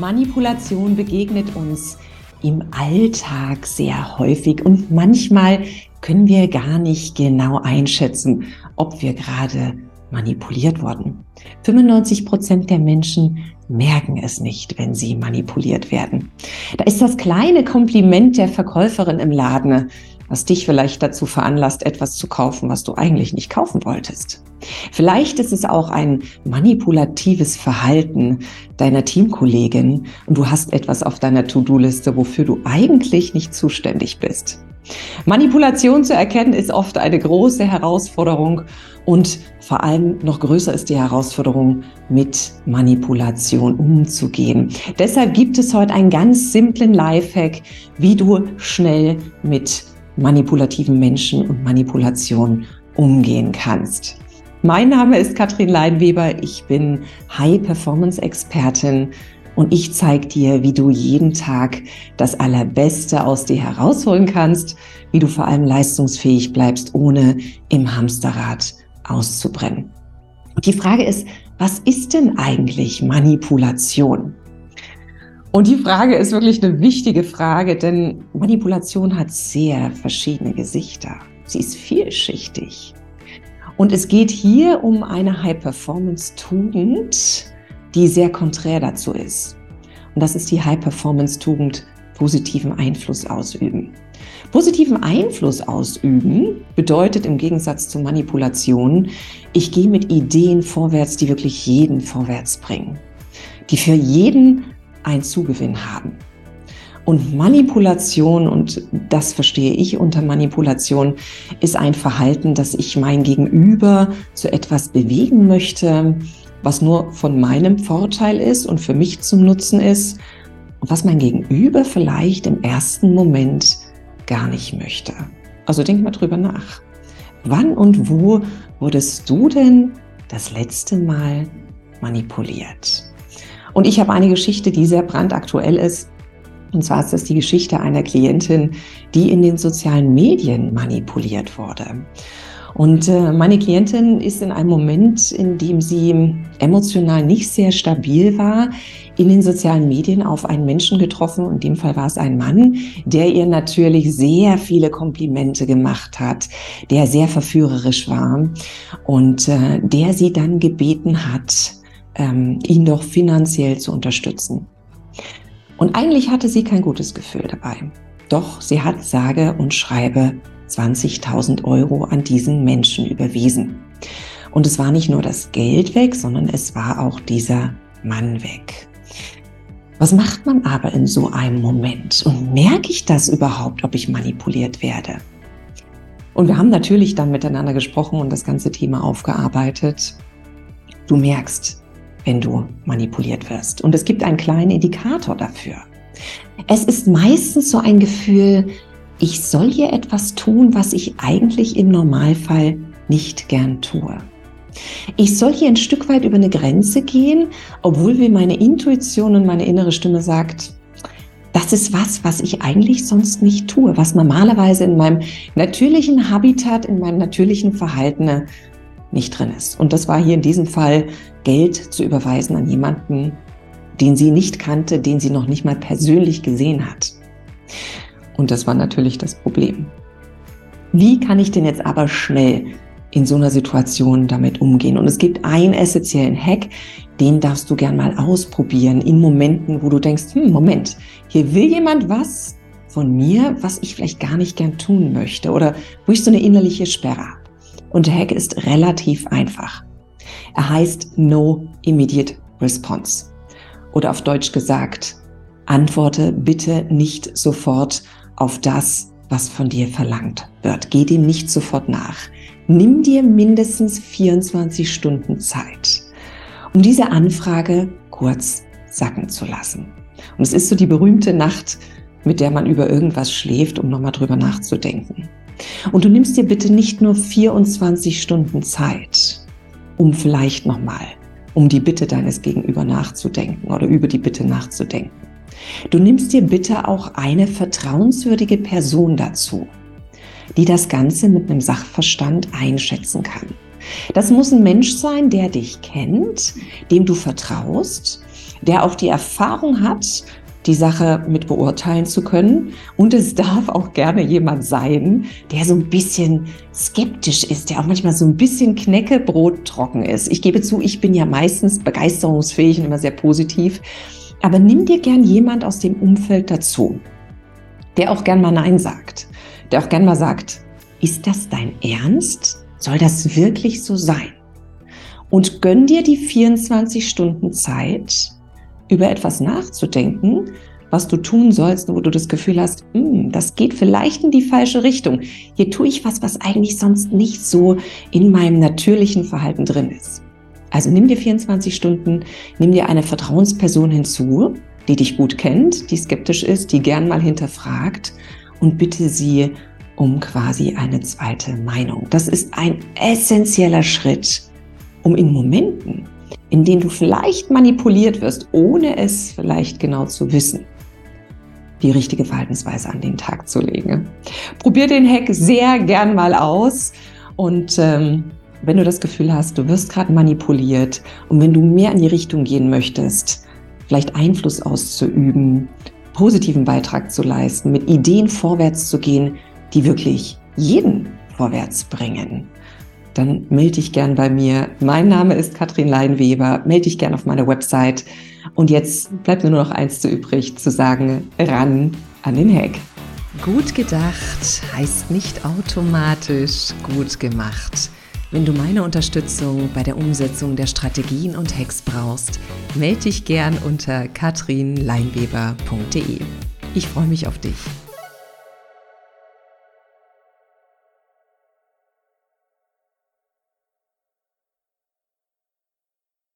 Manipulation begegnet uns im Alltag sehr häufig und manchmal können wir gar nicht genau einschätzen, ob wir gerade manipuliert wurden. 95 Prozent der Menschen merken es nicht, wenn sie manipuliert werden. Da ist das kleine Kompliment der Verkäuferin im Laden, was dich vielleicht dazu veranlasst, etwas zu kaufen, was du eigentlich nicht kaufen wolltest. Vielleicht ist es auch ein manipulatives Verhalten deiner Teamkollegin und du hast etwas auf deiner To-Do-Liste, wofür du eigentlich nicht zuständig bist. Manipulation zu erkennen ist oft eine große Herausforderung und vor allem noch größer ist die Herausforderung, mit Manipulation umzugehen. Deshalb gibt es heute einen ganz simplen Lifehack, wie du schnell mit manipulativen Menschen und Manipulation umgehen kannst. Mein Name ist Katrin Leinweber, ich bin High-Performance-Expertin und ich zeige dir, wie du jeden Tag das Allerbeste aus dir herausholen kannst, wie du vor allem leistungsfähig bleibst, ohne im Hamsterrad auszubrennen. Und die Frage ist, was ist denn eigentlich Manipulation? Und die Frage ist wirklich eine wichtige Frage, denn Manipulation hat sehr verschiedene Gesichter. Sie ist vielschichtig. Und es geht hier um eine High-Performance-Tugend, die sehr konträr dazu ist. Und das ist die High-Performance-Tugend positiven Einfluss ausüben. Positiven Einfluss ausüben bedeutet im Gegensatz zu Manipulation, ich gehe mit Ideen vorwärts, die wirklich jeden vorwärts bringen, die für jeden einen Zugewinn haben. Und Manipulation, und das verstehe ich unter Manipulation, ist ein Verhalten, dass ich mein Gegenüber zu etwas bewegen möchte, was nur von meinem Vorteil ist und für mich zum Nutzen ist und was mein Gegenüber vielleicht im ersten Moment gar nicht möchte. Also denk mal drüber nach. Wann und wo wurdest du denn das letzte Mal manipuliert? Und ich habe eine Geschichte, die sehr brandaktuell ist. Und zwar ist das die Geschichte einer Klientin, die in den sozialen Medien manipuliert wurde. Und äh, meine Klientin ist in einem Moment, in dem sie emotional nicht sehr stabil war, in den sozialen Medien auf einen Menschen getroffen. In dem Fall war es ein Mann, der ihr natürlich sehr viele Komplimente gemacht hat, der sehr verführerisch war und äh, der sie dann gebeten hat, ähm, ihn doch finanziell zu unterstützen. Und eigentlich hatte sie kein gutes Gefühl dabei. Doch sie hat sage und schreibe 20.000 Euro an diesen Menschen überwiesen. Und es war nicht nur das Geld weg, sondern es war auch dieser Mann weg. Was macht man aber in so einem Moment? Und merke ich das überhaupt, ob ich manipuliert werde? Und wir haben natürlich dann miteinander gesprochen und das ganze Thema aufgearbeitet. Du merkst, wenn du manipuliert wirst. Und es gibt einen kleinen Indikator dafür. Es ist meistens so ein Gefühl, ich soll hier etwas tun, was ich eigentlich im Normalfall nicht gern tue. Ich soll hier ein Stück weit über eine Grenze gehen, obwohl mir meine Intuition und meine innere Stimme sagt, das ist was, was ich eigentlich sonst nicht tue, was normalerweise in meinem natürlichen Habitat, in meinem natürlichen Verhalten nicht drin ist. Und das war hier in diesem Fall Geld zu überweisen an jemanden, den sie nicht kannte, den sie noch nicht mal persönlich gesehen hat. Und das war natürlich das Problem. Wie kann ich denn jetzt aber schnell in so einer Situation damit umgehen? Und es gibt einen essentiellen Hack, den darfst du gern mal ausprobieren in Momenten, wo du denkst, hm, Moment, hier will jemand was von mir, was ich vielleicht gar nicht gern tun möchte oder wo ich so eine innerliche Sperre habe. Und der Hack ist relativ einfach. Er heißt No Immediate Response. Oder auf Deutsch gesagt, antworte bitte nicht sofort auf das, was von dir verlangt wird. Geh dem nicht sofort nach. Nimm dir mindestens 24 Stunden Zeit, um diese Anfrage kurz sacken zu lassen. Und es ist so die berühmte Nacht, mit der man über irgendwas schläft, um nochmal drüber nachzudenken. Und du nimmst dir bitte nicht nur 24 Stunden Zeit, um vielleicht nochmal um die Bitte deines Gegenüber nachzudenken oder über die Bitte nachzudenken. Du nimmst dir bitte auch eine vertrauenswürdige Person dazu, die das Ganze mit einem Sachverstand einschätzen kann. Das muss ein Mensch sein, der dich kennt, dem du vertraust, der auch die Erfahrung hat, die Sache mit beurteilen zu können. Und es darf auch gerne jemand sein, der so ein bisschen skeptisch ist, der auch manchmal so ein bisschen Knäckebrot trocken ist. Ich gebe zu, ich bin ja meistens begeisterungsfähig und immer sehr positiv. Aber nimm dir gern jemand aus dem Umfeld dazu, der auch gern mal Nein sagt, der auch gern mal sagt, ist das dein Ernst? Soll das wirklich so sein? Und gönn dir die 24 Stunden Zeit, über etwas nachzudenken, was du tun sollst, wo du das Gefühl hast, hm, das geht vielleicht in die falsche Richtung. Hier tue ich was, was eigentlich sonst nicht so in meinem natürlichen Verhalten drin ist. Also nimm dir 24 Stunden, nimm dir eine Vertrauensperson hinzu, die dich gut kennt, die skeptisch ist, die gern mal hinterfragt und bitte sie um quasi eine zweite Meinung. Das ist ein essentieller Schritt, um in Momenten, in denen du vielleicht manipuliert wirst, ohne es vielleicht genau zu wissen, die richtige Verhaltensweise an den Tag zu legen. Probier den Hack sehr gern mal aus und ähm, wenn du das Gefühl hast, du wirst gerade manipuliert und wenn du mehr in die Richtung gehen möchtest, vielleicht Einfluss auszuüben, positiven Beitrag zu leisten, mit Ideen vorwärts zu gehen, die wirklich jeden vorwärts bringen, dann melde dich gern bei mir. Mein Name ist Katrin Leinweber. Melde dich gern auf meiner Website. Und jetzt bleibt mir nur noch eins zu übrig, zu sagen, ran an den Hack. Gut gedacht heißt nicht automatisch gut gemacht. Wenn du meine Unterstützung bei der Umsetzung der Strategien und Hacks brauchst, melde dich gern unter katrinleinweber.de. Ich freue mich auf dich.